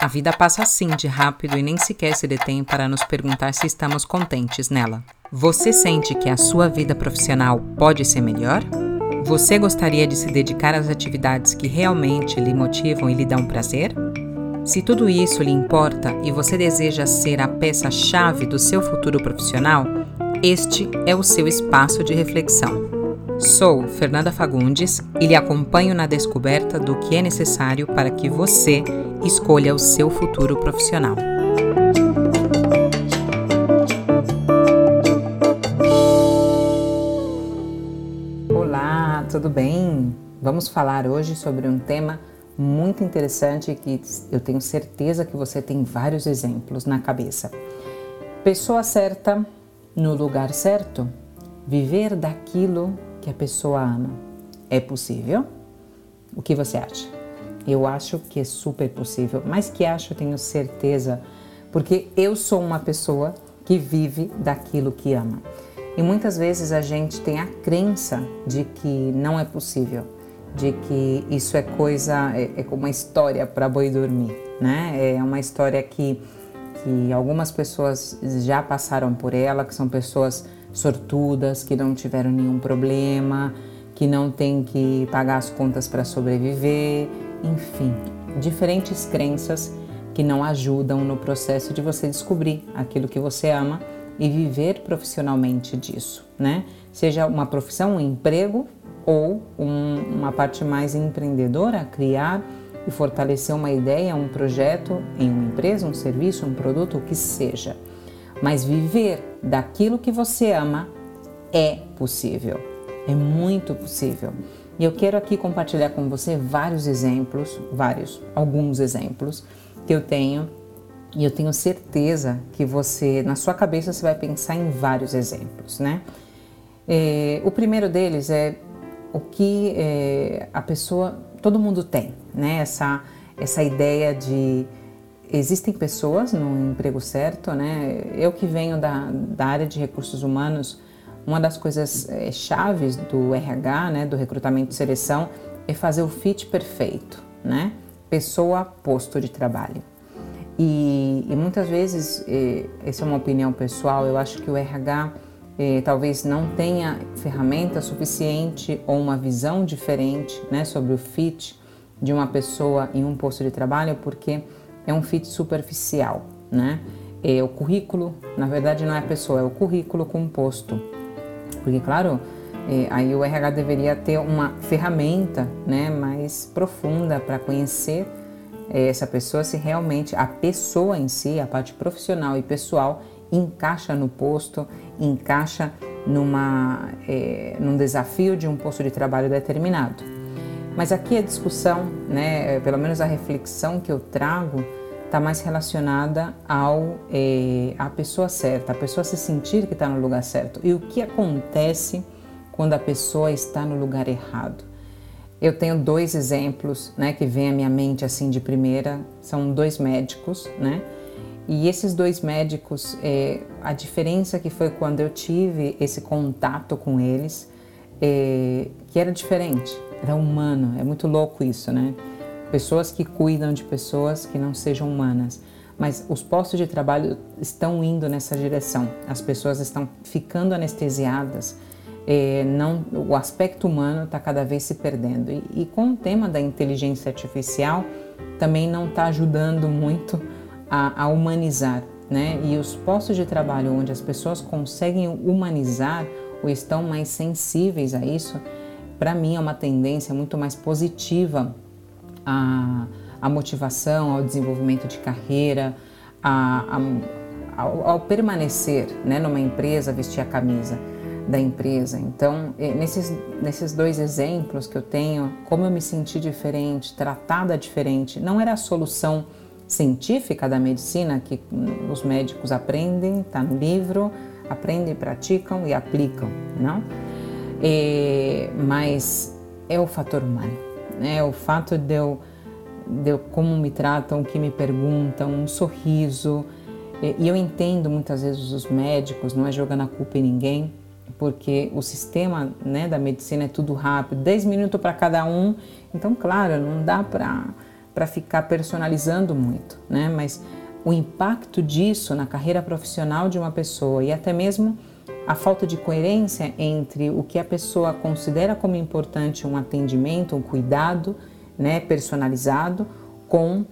A vida passa assim de rápido e nem sequer se detém para nos perguntar se estamos contentes nela. Você sente que a sua vida profissional pode ser melhor? Você gostaria de se dedicar às atividades que realmente lhe motivam e lhe dão prazer? Se tudo isso lhe importa e você deseja ser a peça-chave do seu futuro profissional, este é o seu espaço de reflexão. Sou Fernanda Fagundes e lhe acompanho na descoberta do que é necessário para que você escolha o seu futuro profissional. Olá, tudo bem? Vamos falar hoje sobre um tema muito interessante que eu tenho certeza que você tem vários exemplos na cabeça. Pessoa certa no lugar certo, viver daquilo que a pessoa ama. É possível? O que você acha? Eu acho que é super possível, mas que acho, tenho certeza, porque eu sou uma pessoa que vive daquilo que ama. E muitas vezes a gente tem a crença de que não é possível de que isso é coisa, é, é como uma história para boi dormir, né? É uma história que, que algumas pessoas já passaram por ela, que são pessoas sortudas, que não tiveram nenhum problema, que não têm que pagar as contas para sobreviver, enfim, diferentes crenças que não ajudam no processo de você descobrir aquilo que você ama e viver profissionalmente disso, né? Seja uma profissão, um emprego ou um, uma parte mais empreendedora, criar e fortalecer uma ideia, um projeto em uma empresa, um serviço, um produto, o que seja. Mas viver daquilo que você ama é possível, é muito possível. E eu quero aqui compartilhar com você vários exemplos, vários, alguns exemplos que eu tenho e eu tenho certeza que você, na sua cabeça, você vai pensar em vários exemplos, né? É, o primeiro deles é o que é, a pessoa, todo mundo tem, né? Essa, essa ideia de existem pessoas no emprego certo, né? Eu que venho da, da área de recursos humanos, uma das coisas é, chaves do RH, né, do recrutamento e seleção, é fazer o fit perfeito, né? Pessoa, posto de trabalho. E, e muitas vezes, é, essa é uma opinião pessoal, eu acho que o RH eh, talvez não tenha ferramenta suficiente ou uma visão diferente né, sobre o fit de uma pessoa em um posto de trabalho, porque é um fit superficial. Né? É o currículo, na verdade, não é a pessoa, é o currículo com o posto. Porque, claro, eh, aí o RH deveria ter uma ferramenta né, mais profunda para conhecer eh, essa pessoa, se realmente a pessoa em si, a parte profissional e pessoal, encaixa no posto, encaixa numa, é, num desafio de um posto de trabalho determinado. Mas aqui a discussão, né, é, pelo menos a reflexão que eu trago, está mais relacionada ao é, a pessoa certa, a pessoa se sentir que está no lugar certo. E o que acontece quando a pessoa está no lugar errado? Eu tenho dois exemplos, né, que vêm à minha mente assim de primeira. São dois médicos, né, e esses dois médicos, é, a diferença que foi quando eu tive esse contato com eles, que era diferente, era humano, é muito louco isso, né? Pessoas que cuidam de pessoas que não sejam humanas. Mas os postos de trabalho estão indo nessa direção, as pessoas estão ficando anestesiadas, é, não, o aspecto humano está cada vez se perdendo. E, e com o tema da inteligência artificial, também não está ajudando muito a, a humanizar, né? E os postos de trabalho onde as pessoas conseguem humanizar ou estão mais sensíveis a isso, para mim é uma tendência muito mais positiva à, à motivação, ao desenvolvimento de carreira, a, a, ao, ao, permanecer né, numa empresa, vestir a camisa da empresa. Então, nesses, nesses dois exemplos que eu tenho, como eu me senti diferente, tratada diferente, não era a solução científica da medicina que os médicos aprendem, está no livro, aprendem, praticam e aplicam, não? Mas é o fator humano, né? O fato de eu, de eu como me tratam, o que me perguntam, um sorriso. E eu entendo muitas vezes os médicos, não é jogando a culpa em ninguém, porque o sistema né, da medicina é tudo rápido, 10 minutos para cada um, então, claro, não dá para ficar personalizando muito, né? Mas o impacto disso na carreira profissional de uma pessoa e até mesmo a falta de coerência entre o que a pessoa considera como importante um atendimento, um cuidado, né, personalizado com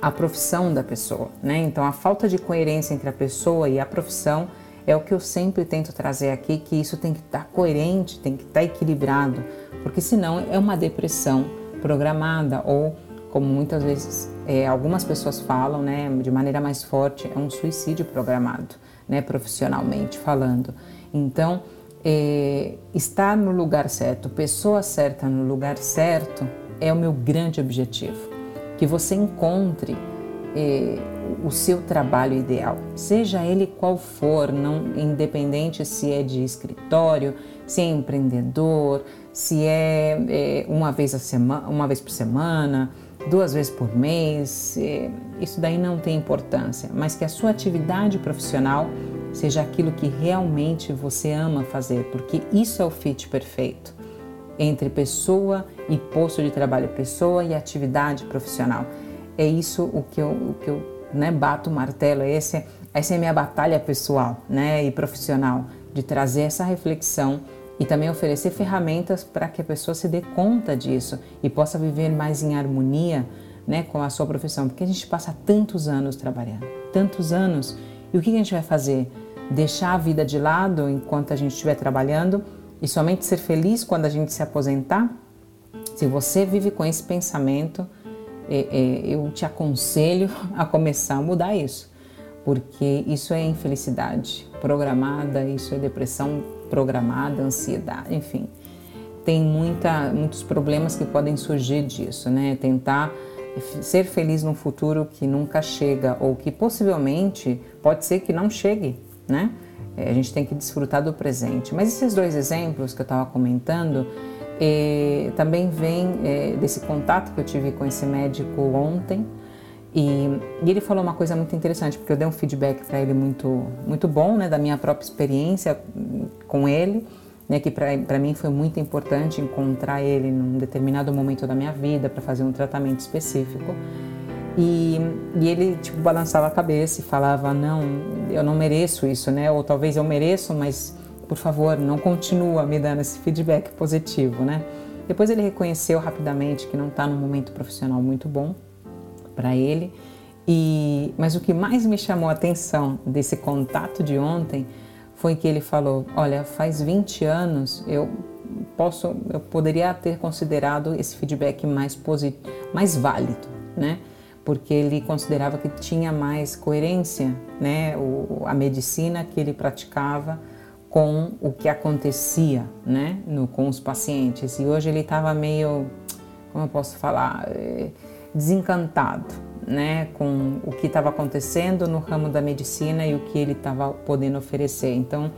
a profissão da pessoa, né? Então a falta de coerência entre a pessoa e a profissão é o que eu sempre tento trazer aqui, que isso tem que estar coerente, tem que estar equilibrado, porque senão é uma depressão programada ou como muitas vezes é, algumas pessoas falam, né, de maneira mais forte, é um suicídio programado, né, profissionalmente falando. Então, é, estar no lugar certo, pessoa certa no lugar certo, é o meu grande objetivo. Que você encontre é, o seu trabalho ideal, seja ele qual for, não independente se é de escritório, se é empreendedor, se é, é uma vez a semana, uma vez por semana, duas vezes por mês, é, isso daí não tem importância, mas que a sua atividade profissional seja aquilo que realmente você ama fazer, porque isso é o fit perfeito entre pessoa e posto de trabalho, pessoa e atividade profissional. É isso o que eu, o que eu né, bato o martelo, esse, essa é a minha batalha pessoal né, e profissional, de trazer essa reflexão e também oferecer ferramentas para que a pessoa se dê conta disso e possa viver mais em harmonia né, com a sua profissão, porque a gente passa tantos anos trabalhando, tantos anos, e o que a gente vai fazer? Deixar a vida de lado enquanto a gente estiver trabalhando e somente ser feliz quando a gente se aposentar? Se você vive com esse pensamento, é, é, eu te aconselho a começar a mudar isso, porque isso é infelicidade programada, isso é depressão programada, ansiedade, enfim. Tem muita, muitos problemas que podem surgir disso, né? Tentar ser feliz num futuro que nunca chega ou que possivelmente pode ser que não chegue, né? É, a gente tem que desfrutar do presente. Mas esses dois exemplos que eu estava comentando eh, também vêm eh, desse contato que eu tive com esse médico ontem, e, e, ele falou uma coisa muito interessante, porque eu dei um feedback para ele muito, muito bom, né, da minha própria experiência com ele, né, que para mim foi muito importante encontrar ele num determinado momento da minha vida para fazer um tratamento específico. E, e, ele tipo balançava a cabeça e falava: "Não, eu não mereço isso, né? Ou talvez eu mereço, mas por favor, não continua me dando esse feedback positivo, né?" Depois ele reconheceu rapidamente que não está num momento profissional muito bom para ele. E, mas o que mais me chamou a atenção desse contato de ontem foi que ele falou: Olha, faz 20 anos eu posso, eu poderia ter considerado esse feedback mais positivo, mais válido, né? Porque ele considerava que tinha mais coerência, né? O, a medicina que ele praticava com o que acontecia, né? No, com os pacientes. E hoje ele estava meio, como eu posso falar? É, desencantado né, com o que estava acontecendo no ramo da medicina e o que ele estava podendo oferecer. Então,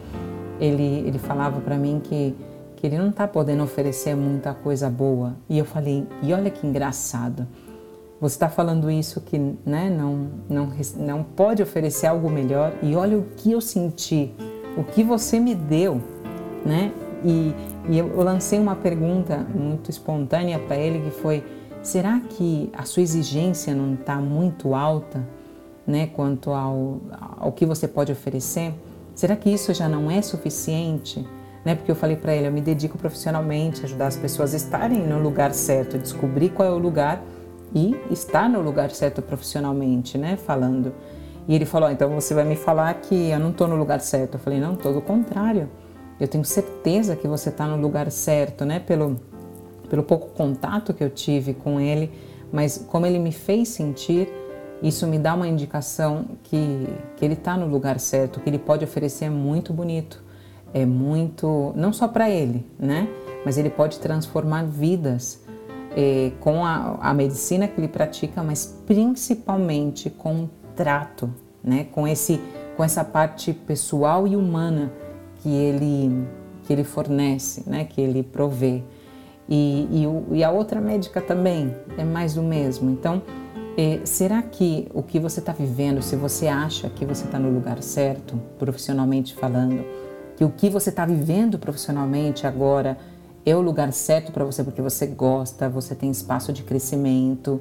ele, ele falava para mim que, que ele não está podendo oferecer muita coisa boa. E eu falei, e olha que engraçado, você está falando isso que né, não, não, não pode oferecer algo melhor e olha o que eu senti, o que você me deu, né? E, e eu lancei uma pergunta muito espontânea para ele que foi Será que a sua exigência não está muito alta, né, quanto ao, ao que você pode oferecer? Será que isso já não é suficiente? Né, porque eu falei para ele, eu me dedico profissionalmente a ajudar as pessoas a estarem no lugar certo, descobrir qual é o lugar e estar no lugar certo profissionalmente, né, falando. E ele falou, então você vai me falar que eu não estou no lugar certo. Eu falei, não, todo o contrário. Eu tenho certeza que você está no lugar certo, né, pelo pelo pouco contato que eu tive com ele, mas como ele me fez sentir, isso me dá uma indicação que, que ele está no lugar certo, que ele pode oferecer é muito bonito, é muito, não só para ele, né? Mas ele pode transformar vidas é, com a, a medicina que ele pratica, mas principalmente com o trato, né? Com esse, com essa parte pessoal e humana que ele que ele fornece, né? Que ele provê. E, e, e a outra médica também é mais do mesmo. Então, é, será que o que você está vivendo, se você acha que você está no lugar certo, profissionalmente falando, que o que você está vivendo profissionalmente agora é o lugar certo para você porque você gosta, você tem espaço de crescimento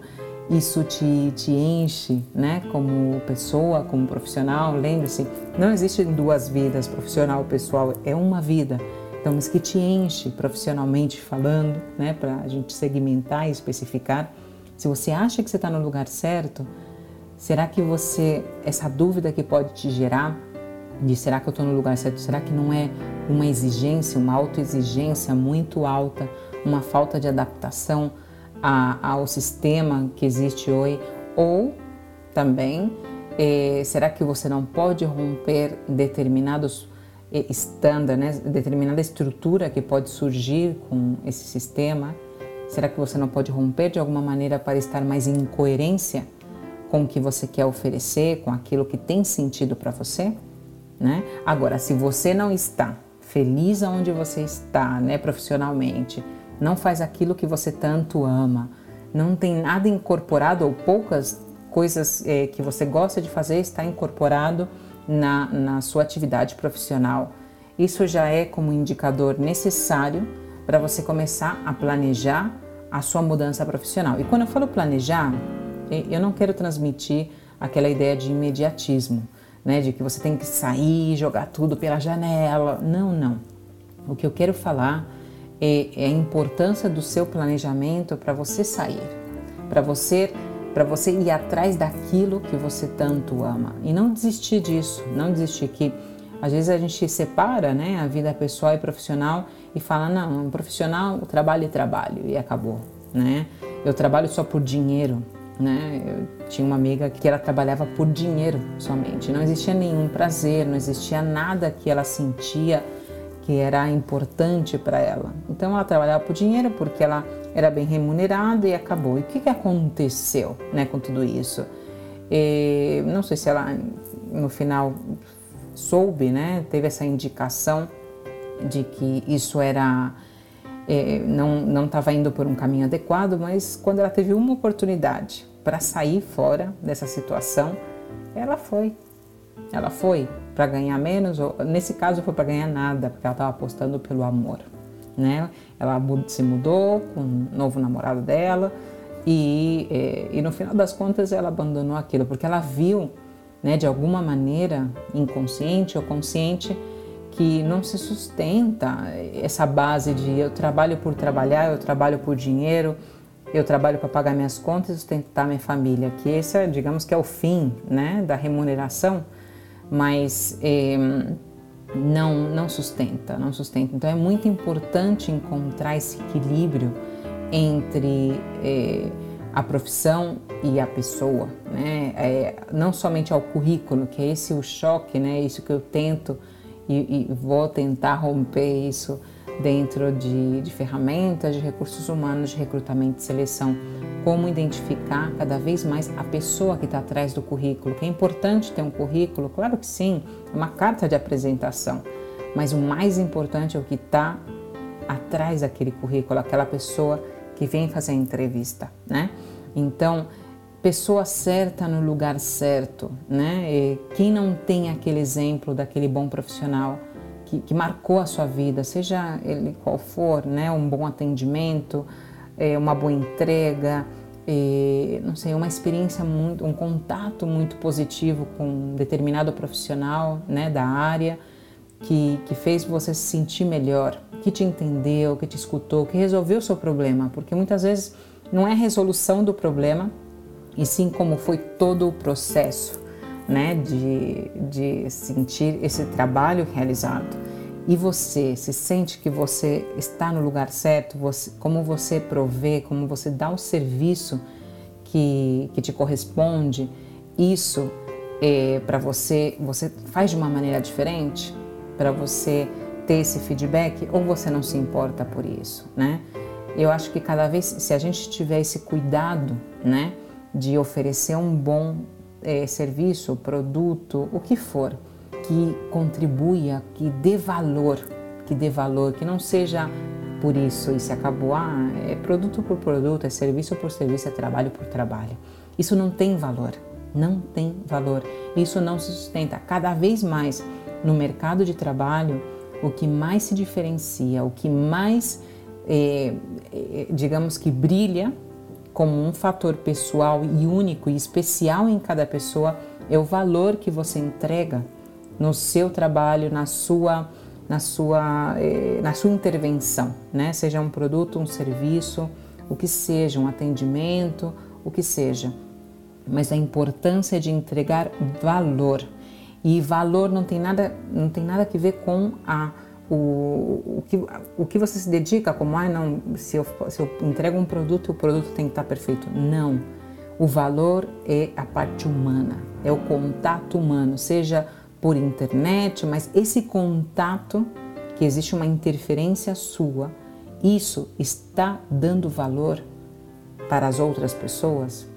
isso te, te enche, né? Como pessoa, como profissional, lembre-se, não existe duas vidas, profissional pessoal, é uma vida. Então, mas que te enche profissionalmente falando, né? Para a gente segmentar e especificar. Se você acha que você está no lugar certo, será que você, essa dúvida que pode te gerar, de será que eu estou no lugar certo? Será que não é uma exigência, uma autoexigência muito alta, uma falta de adaptação a, ao sistema que existe hoje? Ou também, eh, será que você não pode romper determinados estándares, né? determinada estrutura que pode surgir com esse sistema? Será que você não pode romper de alguma maneira para estar mais em coerência com o que você quer oferecer, com aquilo que tem sentido para você? né? Agora, se você não está feliz aonde você está, né, profissionalmente, não faz aquilo que você tanto ama, não tem nada incorporado ou poucas coisas é, que você gosta de fazer está incorporado na, na sua atividade profissional. Isso já é como indicador necessário para você começar a planejar a sua mudança profissional. E quando eu falo planejar, eu não quero transmitir aquela ideia de imediatismo né, de que você tem que sair, jogar tudo pela janela. Não, não. O que eu quero falar é, é a importância do seu planejamento para você sair, para você para você ir atrás daquilo que você tanto ama e não desistir disso, não desistir que às vezes a gente separa, né, a vida pessoal e profissional e fala não, profissional, trabalho e trabalho e acabou, né? Eu trabalho só por dinheiro, né? Eu tinha uma amiga que ela trabalhava por dinheiro somente, não existia nenhum prazer, não existia nada que ela sentia que era importante para ela. Então ela trabalhava por dinheiro porque ela era bem remunerada e acabou. E o que, que aconteceu, né, com tudo isso? E, não sei se ela no final soube, né, teve essa indicação de que isso era é, não estava indo por um caminho adequado, mas quando ela teve uma oportunidade para sair fora dessa situação, ela foi. Ela foi para ganhar menos, ou, nesse caso foi para ganhar nada, porque ela estava apostando pelo amor. Né? Ela se mudou com um novo namorado dela e, é, e no final das contas ela abandonou aquilo, porque ela viu, né, de alguma maneira, inconsciente ou consciente, que não se sustenta essa base de eu trabalho por trabalhar, eu trabalho por dinheiro, eu trabalho para pagar minhas contas e sustentar minha família, que esse é, digamos que é o fim né, da remuneração, mas eh, não, não sustenta, não sustenta. Então é muito importante encontrar esse equilíbrio entre eh, a profissão e a pessoa, né? É, não somente ao currículo, que é esse o choque, né? Isso que eu tento e, e vou tentar romper isso dentro de, de ferramentas de recursos humanos, de recrutamento e seleção. Como identificar cada vez mais a pessoa que está atrás do currículo. Que é importante ter um currículo, claro que sim, é uma carta de apresentação, mas o mais importante é o que está atrás daquele currículo, aquela pessoa que vem fazer a entrevista, né? Então, pessoa certa no lugar certo, né? E quem não tem aquele exemplo daquele bom profissional que, que marcou a sua vida, seja ele qual for, né? Um bom atendimento, é, uma boa entrega, é, não sei, uma experiência muito, um contato muito positivo com um determinado profissional, né? Da área que, que fez você se sentir melhor, que te entendeu, que te escutou, que resolveu o seu problema, porque muitas vezes não é a resolução do problema, e sim como foi todo o processo né, de, de sentir esse trabalho realizado. E você se sente que você está no lugar certo, você, como você provê, como você dá o serviço que, que te corresponde, isso é, para você, você faz de uma maneira diferente para você ter esse feedback ou você não se importa por isso, né? Eu acho que cada vez, se a gente tiver esse cuidado, né, de oferecer um bom é, serviço, produto, o que for, que contribua, que dê valor, que dê valor, que não seja por isso e se acabou, ah, é produto por produto, é serviço por serviço, é trabalho por trabalho. Isso não tem valor, não tem valor. Isso não se sustenta. Cada vez mais no mercado de trabalho, o que mais se diferencia, o que mais, é, é, digamos que brilha como um fator pessoal e único e especial em cada pessoa é o valor que você entrega no seu trabalho, na sua na sua eh, na sua intervenção, né? Seja um produto, um serviço, o que seja, um atendimento, o que seja. Mas a importância de entregar valor. E valor não tem nada não tem nada a ver com a o, o, que, o que você se dedica, como, ah, não, se eu, se eu entrego um produto, o produto tem que estar perfeito. Não. O valor é a parte humana, é o contato humano, seja por internet, mas esse contato, que existe uma interferência sua, isso está dando valor para as outras pessoas?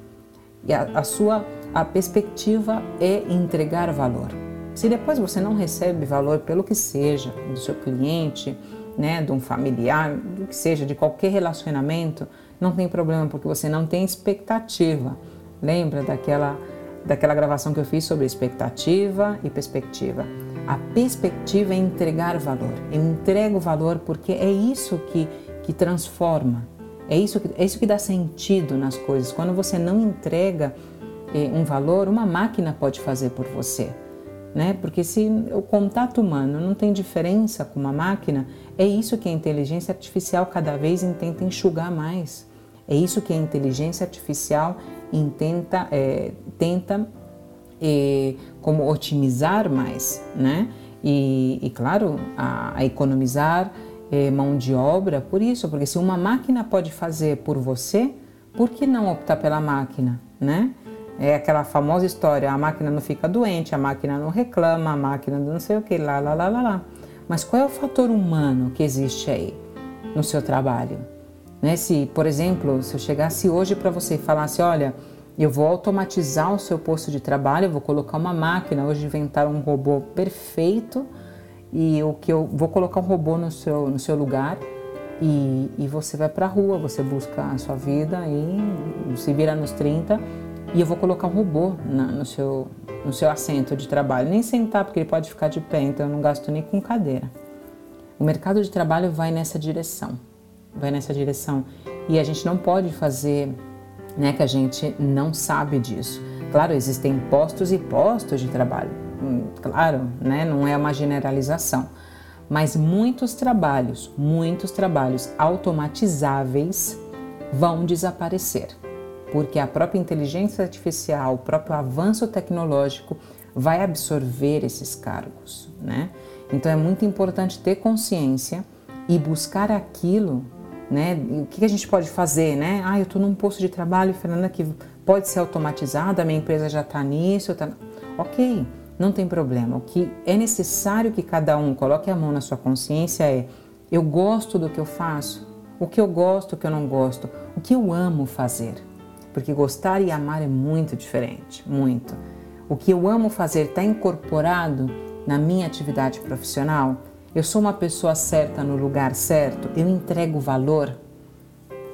E a, a sua a perspectiva é entregar valor. Se depois você não recebe valor pelo que seja, do seu cliente, né, de um familiar, do que seja, de qualquer relacionamento, não tem problema porque você não tem expectativa. Lembra daquela daquela gravação que eu fiz sobre expectativa e perspectiva? A perspectiva é entregar valor. Eu entrego valor porque é isso que, que transforma, é isso que, é isso que dá sentido nas coisas. Quando você não entrega eh, um valor, uma máquina pode fazer por você né? Porque se o contato humano não tem diferença com uma máquina, é isso que a inteligência artificial cada vez tenta enxugar mais. É isso que a inteligência artificial intenta, é, tenta é, como otimizar mais, né? E, e claro, a, a economizar é, mão de obra por isso, porque se uma máquina pode fazer por você, por que não optar pela máquina, né? É aquela famosa história, a máquina não fica doente, a máquina não reclama, a máquina não sei o que, lá, lá, lá, lá, lá. Mas qual é o fator humano que existe aí no seu trabalho? Né? Se, por exemplo, se eu chegasse hoje para você e falasse, olha, eu vou automatizar o seu posto de trabalho, eu vou colocar uma máquina, hoje inventar um robô perfeito e o que eu vou colocar um robô no seu, no seu lugar e, e você vai para a rua, você busca a sua vida e se vira nos 30 e eu vou colocar um robô na, no, seu, no seu assento de trabalho. Nem sentar, porque ele pode ficar de pé, então eu não gasto nem com cadeira. O mercado de trabalho vai nessa direção. Vai nessa direção. E a gente não pode fazer né, que a gente não sabe disso. Claro, existem postos e postos de trabalho. Hum, claro, né, não é uma generalização. Mas muitos trabalhos, muitos trabalhos automatizáveis vão desaparecer porque a própria inteligência artificial, o próprio avanço tecnológico vai absorver esses cargos, né? Então é muito importante ter consciência e buscar aquilo, né? O que a gente pode fazer, né? Ah, eu estou num posto de trabalho, Fernanda, que pode ser automatizado, a minha empresa já está nisso, tá... ok, não tem problema. O que é necessário que cada um coloque a mão na sua consciência é: eu gosto do que eu faço, o que eu gosto, o que eu não gosto, o que eu amo fazer. Porque gostar e amar é muito diferente, muito. O que eu amo fazer está incorporado na minha atividade profissional? Eu sou uma pessoa certa no lugar certo? Eu entrego valor?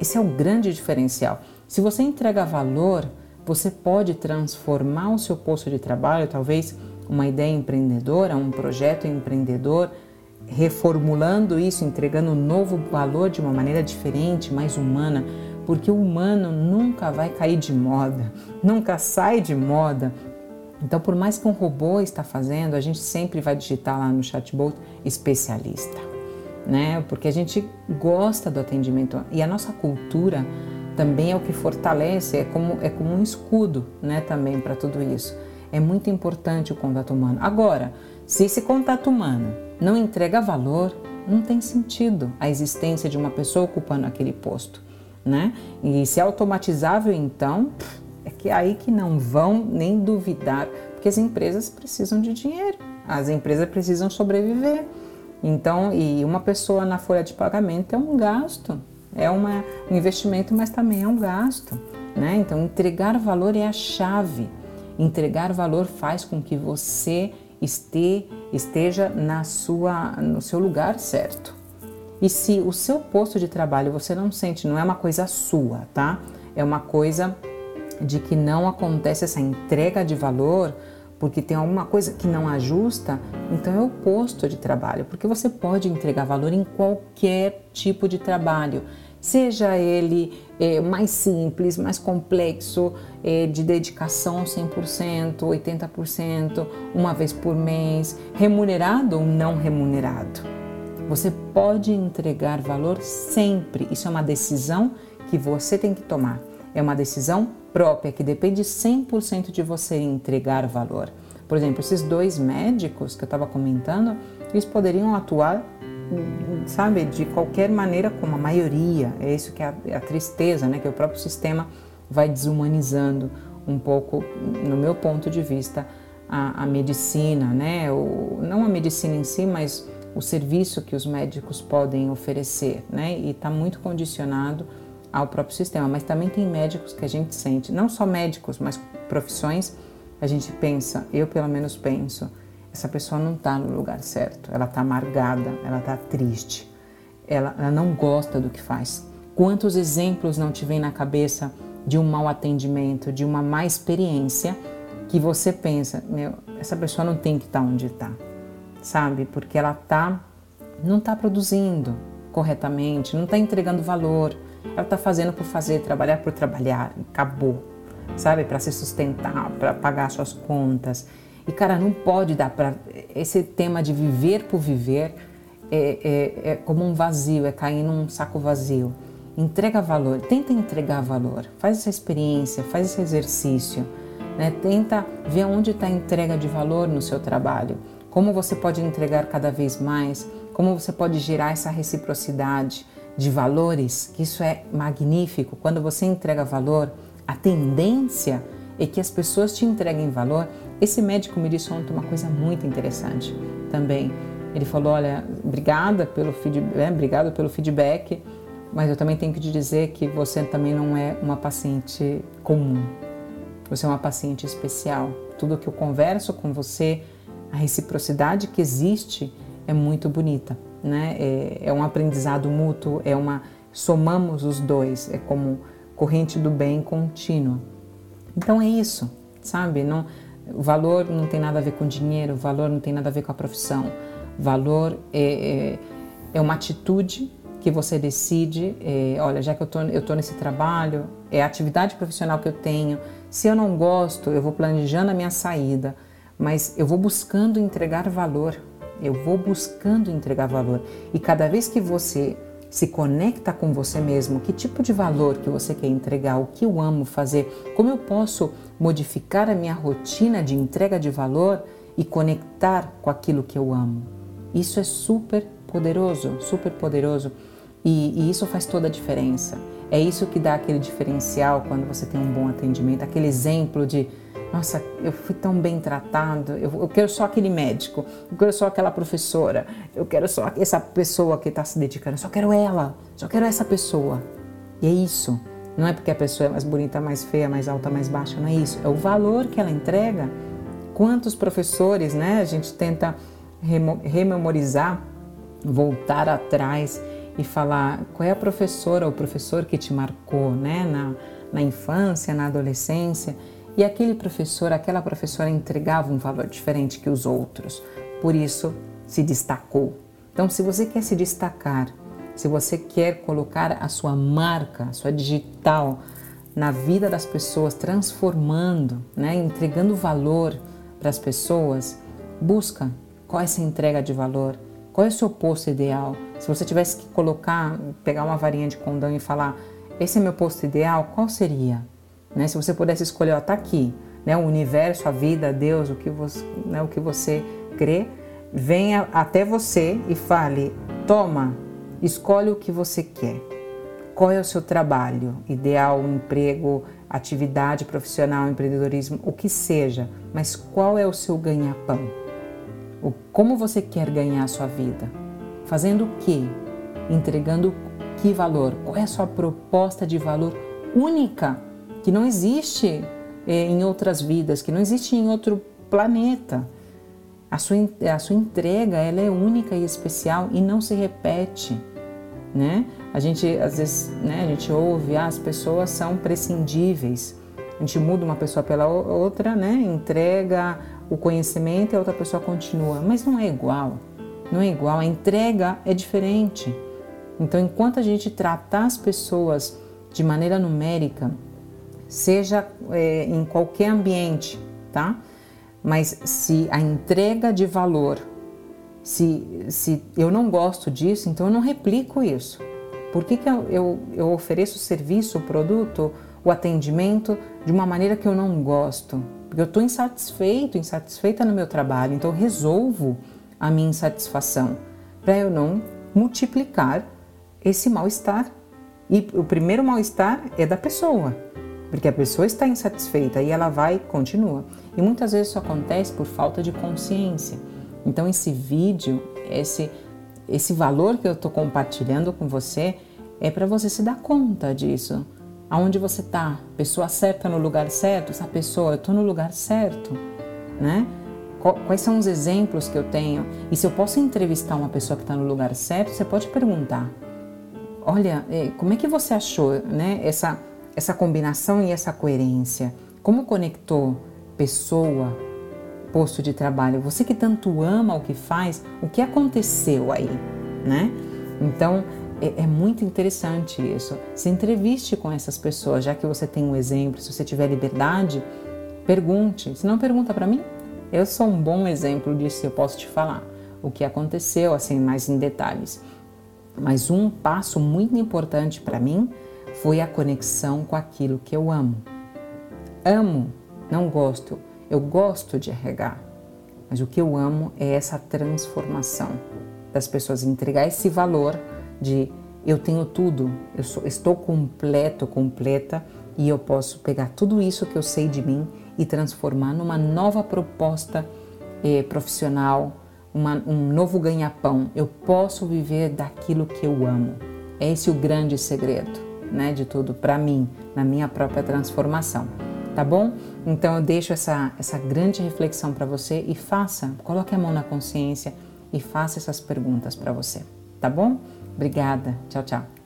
Esse é o grande diferencial. Se você entrega valor, você pode transformar o seu posto de trabalho, talvez uma ideia empreendedora, um projeto empreendedor, reformulando isso, entregando um novo valor de uma maneira diferente, mais humana, porque o humano nunca vai cair de moda, nunca sai de moda. Então, por mais que um robô está fazendo, a gente sempre vai digitar lá no chatbot especialista, né? Porque a gente gosta do atendimento e a nossa cultura também é o que fortalece, é como é como um escudo, né, também para tudo isso. É muito importante o contato humano. Agora, se esse contato humano não entrega valor, não tem sentido a existência de uma pessoa ocupando aquele posto né? E se é automatizável, então, é que é aí que não vão nem duvidar, porque as empresas precisam de dinheiro, as empresas precisam sobreviver. Então, e uma pessoa na folha de pagamento é um gasto, é uma, um investimento, mas também é um gasto, né? Então, entregar valor é a chave. Entregar valor faz com que você esteja na sua, no seu lugar certo. E se o seu posto de trabalho você não sente, não é uma coisa sua, tá? É uma coisa de que não acontece essa entrega de valor porque tem alguma coisa que não ajusta, então é o posto de trabalho, porque você pode entregar valor em qualquer tipo de trabalho, seja ele é, mais simples, mais complexo, é, de dedicação 100%, 80%, uma vez por mês, remunerado ou não remunerado. Você pode entregar valor sempre, isso é uma decisão que você tem que tomar. É uma decisão própria que depende 100% de você entregar valor. Por exemplo, esses dois médicos que eu estava comentando, eles poderiam atuar sabe, de qualquer maneira como a maioria. É isso que é a, é a tristeza, né? Que o próprio sistema vai desumanizando um pouco, no meu ponto de vista, a, a medicina, né? O, não a medicina em si, mas o serviço que os médicos podem oferecer, né? E está muito condicionado ao próprio sistema. Mas também tem médicos que a gente sente, não só médicos, mas profissões, a gente pensa, eu pelo menos penso, essa pessoa não está no lugar certo, ela está amargada, ela está triste, ela, ela não gosta do que faz. Quantos exemplos não te vem na cabeça de um mau atendimento, de uma má experiência que você pensa, meu, essa pessoa não tem que estar tá onde está, sabe? Porque ela tá, não está produzindo corretamente, não está entregando valor, ela está fazendo por fazer, trabalhar por trabalhar, acabou, sabe? Para se sustentar, para pagar suas contas. E cara, não pode dar para esse tema de viver por viver é, é, é, como um vazio, é cair num saco vazio. Entrega valor, tenta entregar valor, faz essa experiência, faz esse exercício, né? tenta ver onde está a entrega de valor no seu trabalho, como você pode entregar cada vez mais, como você pode gerar essa reciprocidade de valores, que isso é magnífico. Quando você entrega valor, a tendência é que as pessoas te entreguem valor esse médico me disse ontem uma coisa muito interessante também. Ele falou: Olha, obrigada pelo, feedback, é, obrigado pelo feedback, mas eu também tenho que te dizer que você também não é uma paciente comum. Você é uma paciente especial. Tudo que eu converso com você, a reciprocidade que existe é muito bonita, né? É, é um aprendizado mútuo, é uma somamos os dois, é como corrente do bem contínua. Então é isso, sabe? Não valor não tem nada a ver com dinheiro, valor não tem nada a ver com a profissão. Valor é, é, é uma atitude que você decide, é, olha, já que eu tô, eu tô nesse trabalho, é a atividade profissional que eu tenho. Se eu não gosto, eu vou planejando a minha saída, mas eu vou buscando entregar valor. Eu vou buscando entregar valor. E cada vez que você se conecta com você mesmo, que tipo de valor que você quer entregar, o que eu amo fazer, como eu posso modificar a minha rotina de entrega de valor e conectar com aquilo que eu amo. Isso é super poderoso, super poderoso e, e isso faz toda a diferença. É isso que dá aquele diferencial quando você tem um bom atendimento, aquele exemplo de nossa, eu fui tão bem tratado, eu, eu, quero só aquele médico, eu quero só aquela professora, eu quero só essa pessoa que está se dedicando, eu só quero ela, só quero essa pessoa. E é isso. Não é porque a pessoa é mais bonita, mais feia, mais alta, mais baixa, não é isso. É o valor que ela entrega. Quantos professores, né? A gente tenta rememorizar, voltar atrás e falar qual é a professora ou professor que te marcou, né? Na, na infância, na adolescência e aquele professor, aquela professora entregava um valor diferente que os outros, por isso se destacou. Então, se você quer se destacar, se você quer colocar a sua marca, a sua digital na vida das pessoas, transformando, né, entregando valor para as pessoas, busca qual é essa entrega de valor, qual é o seu posto ideal. Se você tivesse que colocar, pegar uma varinha de condão e falar, esse é meu posto ideal, qual seria? Né? Se você pudesse escolher, está aqui, né? o universo, a vida, Deus, o que você, né? o que você crê, venha até você e fale: toma, escolhe o que você quer. Qual é o seu trabalho ideal, emprego, atividade profissional, empreendedorismo, o que seja, mas qual é o seu ganha-pão? Como você quer ganhar a sua vida? Fazendo o que? Entregando que valor? Qual é a sua proposta de valor única que não existe é, em outras vidas, que não existe em outro planeta. A sua, a sua entrega ela é única e especial e não se repete. Né? A gente às vezes né, a gente ouve ah, as pessoas são prescindíveis. A gente muda uma pessoa pela outra, né? entrega o conhecimento e a outra pessoa continua, mas não é igual. Não é igual, a entrega é diferente. Então, enquanto a gente tratar as pessoas de maneira numérica, seja é, em qualquer ambiente, tá? Mas se a entrega de valor, se, se eu não gosto disso, então eu não replico isso. Por que, que eu, eu, eu ofereço o serviço, o produto, o atendimento de uma maneira que eu não gosto? Porque eu estou insatisfeito, insatisfeita no meu trabalho, então eu resolvo a minha insatisfação para eu não multiplicar esse mal-estar. E o primeiro mal-estar é da pessoa, porque a pessoa está insatisfeita e ela vai e continua. E muitas vezes isso acontece por falta de consciência. Então esse vídeo, esse esse valor que eu estou compartilhando com você é para você se dar conta disso. Aonde você está? Pessoa certa no lugar certo? Essa pessoa, eu estou no lugar certo, né? Quais são os exemplos que eu tenho? E se eu posso entrevistar uma pessoa que está no lugar certo, você pode perguntar: Olha, é, como é que você achou né, essa, essa combinação e essa coerência? Como conectou pessoa, posto de trabalho? Você que tanto ama o que faz, o que aconteceu aí, né? Então, é, é, muito interessante isso. Se entreviste com essas pessoas, já que você tem um exemplo, se você tiver liberdade, pergunte. Se não pergunta para mim, eu sou um bom exemplo disso, eu posso te falar o que aconteceu assim mais em detalhes. Mas um passo muito importante para mim foi a conexão com aquilo que eu amo. Amo, não gosto. Eu gosto de RH, mas o que eu amo é essa transformação das pessoas entregar esse valor de eu tenho tudo, eu sou, estou completo, completa e eu posso pegar tudo isso que eu sei de mim e transformar numa nova proposta eh, profissional, uma, um novo ganha-pão. Eu posso viver daquilo que eu amo. É esse o grande segredo, né, de tudo para mim, na minha própria transformação. Tá bom? Então eu deixo essa, essa grande reflexão para você e faça, coloque a mão na consciência e faça essas perguntas para você. Tá bom? Obrigada. Tchau, tchau.